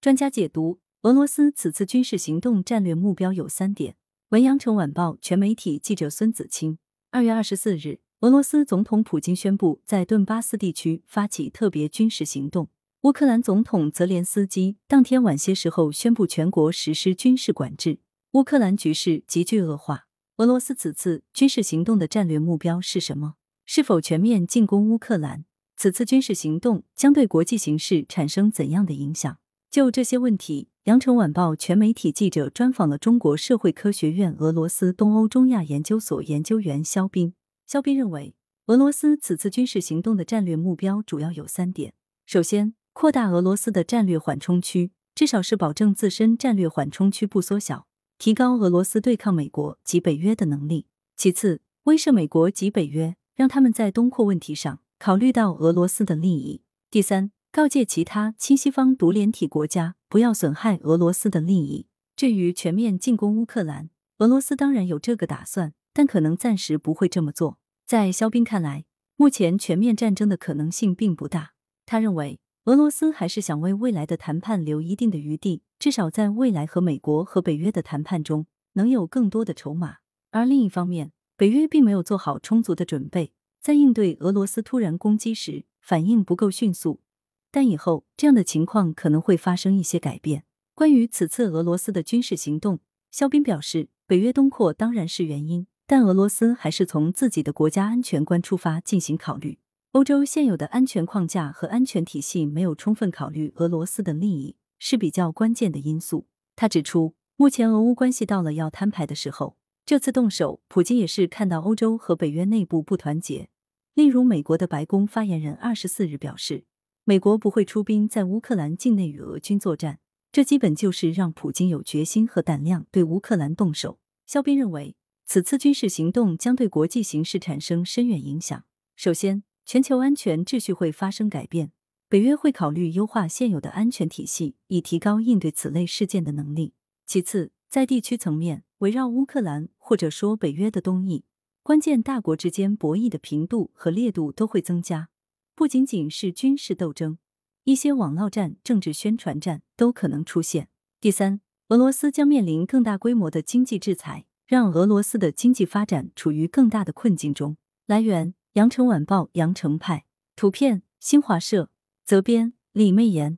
专家解读，俄罗斯此次军事行动战略目标有三点。文阳城晚报全媒体记者孙子清，二月二十四日，俄罗斯总统普京宣布在顿巴斯地区发起特别军事行动。乌克兰总统泽连斯基当天晚些时候宣布全国实施军事管制，乌克兰局势急剧恶化。俄罗斯此次军事行动的战略目标是什么？是否全面进攻乌克兰？此次军事行动将对国际形势产生怎样的影响？就这些问题，羊城晚报全媒体记者专访了中国社会科学院俄罗斯东欧中亚研究所研究员肖斌。肖斌认为，俄罗斯此次军事行动的战略目标主要有三点：首先，扩大俄罗斯的战略缓冲区，至少是保证自身战略缓冲区不缩小，提高俄罗斯对抗美国及北约的能力；其次，威慑美国及北约，让他们在东扩问题上考虑到俄罗斯的利益；第三。告诫其他亲西方独联体国家不要损害俄罗斯的利益。至于全面进攻乌克兰，俄罗斯当然有这个打算，但可能暂时不会这么做。在肖斌看来，目前全面战争的可能性并不大。他认为，俄罗斯还是想为未来的谈判留一定的余地，至少在未来和美国和北约的谈判中能有更多的筹码。而另一方面，北约并没有做好充足的准备，在应对俄罗斯突然攻击时反应不够迅速。但以后这样的情况可能会发生一些改变。关于此次俄罗斯的军事行动，肖斌表示，北约东扩当然是原因，但俄罗斯还是从自己的国家安全观出发进行考虑。欧洲现有的安全框架和安全体系没有充分考虑俄罗斯的利益，是比较关键的因素。他指出，目前俄乌关系到了要摊牌的时候，这次动手，普京也是看到欧洲和北约内部不团结。例如，美国的白宫发言人二十四日表示。美国不会出兵在乌克兰境内与俄军作战，这基本就是让普京有决心和胆量对乌克兰动手。肖斌认为，此次军事行动将对国际形势产生深远影响。首先，全球安全秩序会发生改变，北约会考虑优化现有的安全体系，以提高应对此类事件的能力。其次，在地区层面，围绕乌克兰或者说北约的东翼，关键大国之间博弈的频度和烈度都会增加。不仅仅是军事斗争，一些网络战、政治宣传战都可能出现。第三，俄罗斯将面临更大规模的经济制裁，让俄罗斯的经济发展处于更大的困境中。来源：羊城晚报羊城派，图片：新华社，责编：李媚妍。